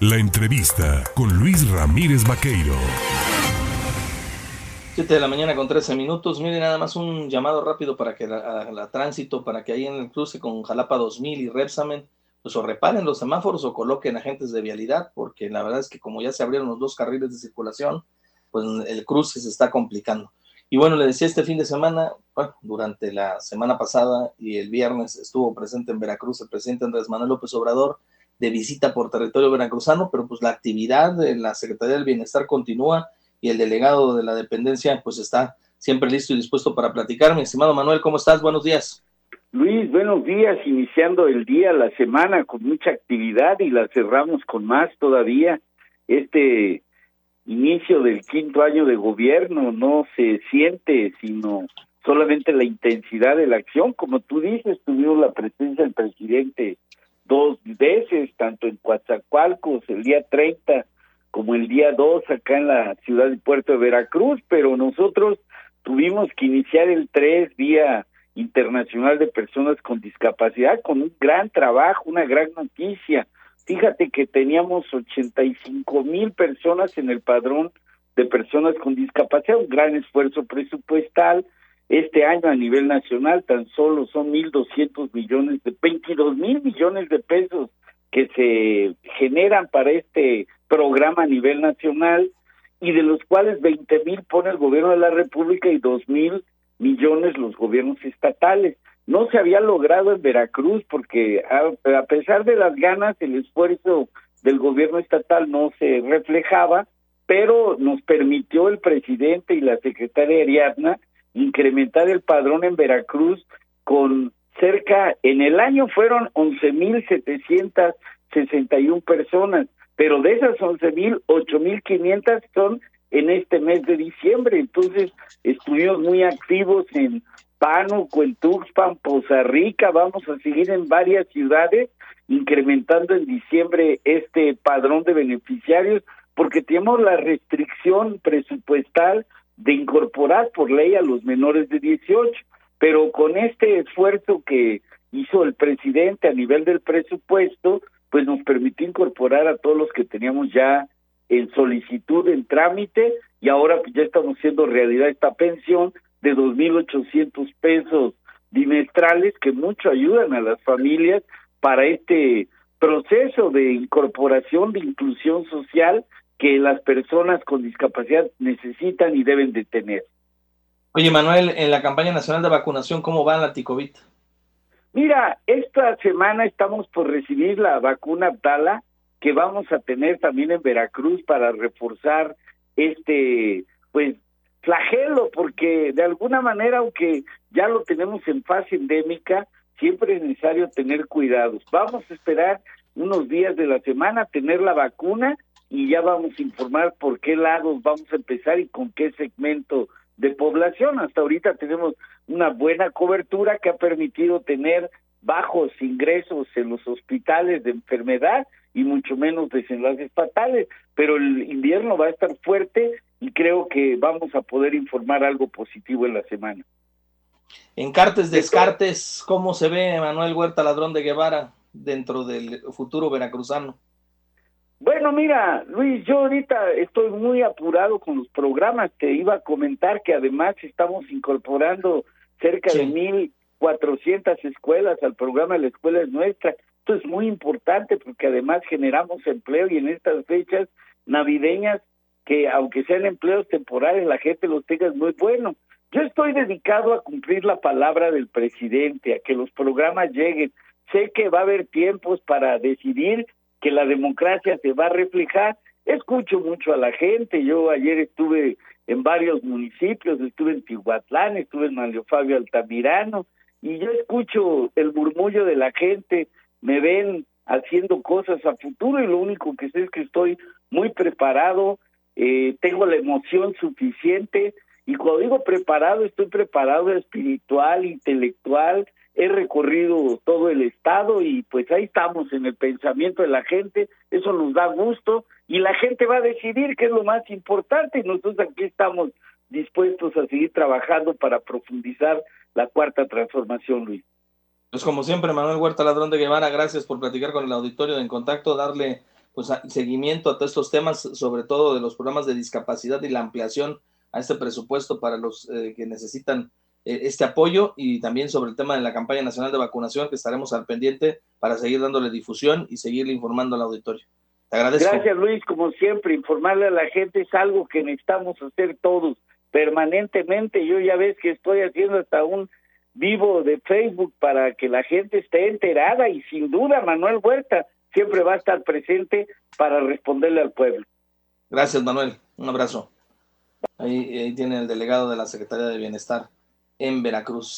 La entrevista con Luis Ramírez Vaqueiro. 7 de la mañana con 13 minutos. Mire, nada más un llamado rápido para que la, la tránsito, para que ahí en el cruce con Jalapa 2000 y Repsamen, pues o reparen los semáforos o coloquen agentes de vialidad, porque la verdad es que como ya se abrieron los dos carriles de circulación, pues el cruce se está complicando. Y bueno, le decía este fin de semana, bueno, durante la semana pasada y el viernes estuvo presente en Veracruz el presidente Andrés Manuel López Obrador, de visita por territorio veracruzano, pero pues la actividad de la Secretaría del Bienestar continúa y el delegado de la dependencia pues está siempre listo y dispuesto para platicar. Mi estimado Manuel, ¿cómo estás? Buenos días. Luis, buenos días, iniciando el día, la semana con mucha actividad y la cerramos con más todavía. Este inicio del quinto año de gobierno no se siente, sino solamente la intensidad de la acción. Como tú dices, tuvimos la presencia del presidente dos veces, tanto en Coatzacoalcos el día 30 como el día 2 acá en la ciudad y puerto de Veracruz, pero nosotros tuvimos que iniciar el 3 Día Internacional de Personas con Discapacidad con un gran trabajo, una gran noticia. Fíjate que teníamos 85 mil personas en el padrón de personas con discapacidad, un gran esfuerzo presupuestal, este año a nivel nacional tan solo son 1.200 millones de, 22 mil millones de pesos que se generan para este programa a nivel nacional y de los cuales 20 mil pone el gobierno de la República y 2 mil millones los gobiernos estatales. No se había logrado en Veracruz porque a, a pesar de las ganas, el esfuerzo del gobierno estatal no se reflejaba, pero nos permitió el presidente y la secretaria Ariadna incrementar el padrón en Veracruz con cerca, en el año fueron 11.761 personas, pero de esas 11.000, 8.500 son en este mes de diciembre. Entonces, estuvimos muy activos en Pánuco, en Tuxpan, Poza Rica, vamos a seguir en varias ciudades incrementando en diciembre este padrón de beneficiarios porque tenemos la restricción presupuestal de incorporar por ley a los menores de 18, pero con este esfuerzo que hizo el presidente a nivel del presupuesto, pues nos permitió incorporar a todos los que teníamos ya en solicitud, en trámite, y ahora pues ya estamos haciendo realidad esta pensión de 2.800 pesos bimestrales que mucho ayudan a las familias para este proceso de incorporación, de inclusión social que las personas con discapacidad necesitan y deben de tener. Oye, Manuel, en la campaña nacional de vacunación, ¿cómo va la Ticovit? Mira, esta semana estamos por recibir la vacuna Abdala que vamos a tener también en Veracruz para reforzar este, pues, flagelo, porque de alguna manera, aunque ya lo tenemos en fase endémica, siempre es necesario tener cuidados. Vamos a esperar unos días de la semana, tener la vacuna y ya vamos a informar por qué lados vamos a empezar y con qué segmento de población. Hasta ahorita tenemos una buena cobertura que ha permitido tener bajos ingresos en los hospitales de enfermedad y mucho menos desenlaces fatales, pero el invierno va a estar fuerte y creo que vamos a poder informar algo positivo en la semana. En Cartes Descartes, ¿cómo se ve Manuel Huerta Ladrón de Guevara dentro del futuro veracruzano? Bueno, mira, Luis, yo ahorita estoy muy apurado con los programas. Te iba a comentar que además estamos incorporando cerca de mil cuatrocientas escuelas al programa La Escuela es Nuestra. Esto es muy importante porque además generamos empleo y en estas fechas navideñas, que aunque sean empleos temporales, la gente los tenga es muy bueno. Yo estoy dedicado a cumplir la palabra del presidente, a que los programas lleguen. Sé que va a haber tiempos para decidir que la democracia se va a reflejar. Escucho mucho a la gente, yo ayer estuve en varios municipios, estuve en Tihuatlán, estuve en Mario Fabio Altamirano, y yo escucho el murmullo de la gente, me ven haciendo cosas a futuro y lo único que sé es que estoy muy preparado, eh, tengo la emoción suficiente y cuando digo preparado, estoy preparado espiritual, intelectual, he recorrido todo el estado y pues ahí estamos en el pensamiento de la gente, eso nos da gusto y la gente va a decidir qué es lo más importante y nosotros aquí estamos dispuestos a seguir trabajando para profundizar la cuarta transformación, Luis. Pues como siempre, Manuel Huerta Ladrón de Guevara, gracias por platicar con el auditorio de En Contacto, darle pues seguimiento a todos estos temas, sobre todo de los programas de discapacidad y la ampliación a este presupuesto para los eh, que necesitan este apoyo y también sobre el tema de la campaña nacional de vacunación que estaremos al pendiente para seguir dándole difusión y seguirle informando al auditorio. Te agradezco. Gracias Luis, como siempre, informarle a la gente es algo que necesitamos hacer todos permanentemente. Yo ya ves que estoy haciendo hasta un vivo de Facebook para que la gente esté enterada y sin duda Manuel Huerta siempre va a estar presente para responderle al pueblo. Gracias, Manuel. Un abrazo. Ahí, ahí tiene el delegado de la Secretaría de Bienestar en Veracruz.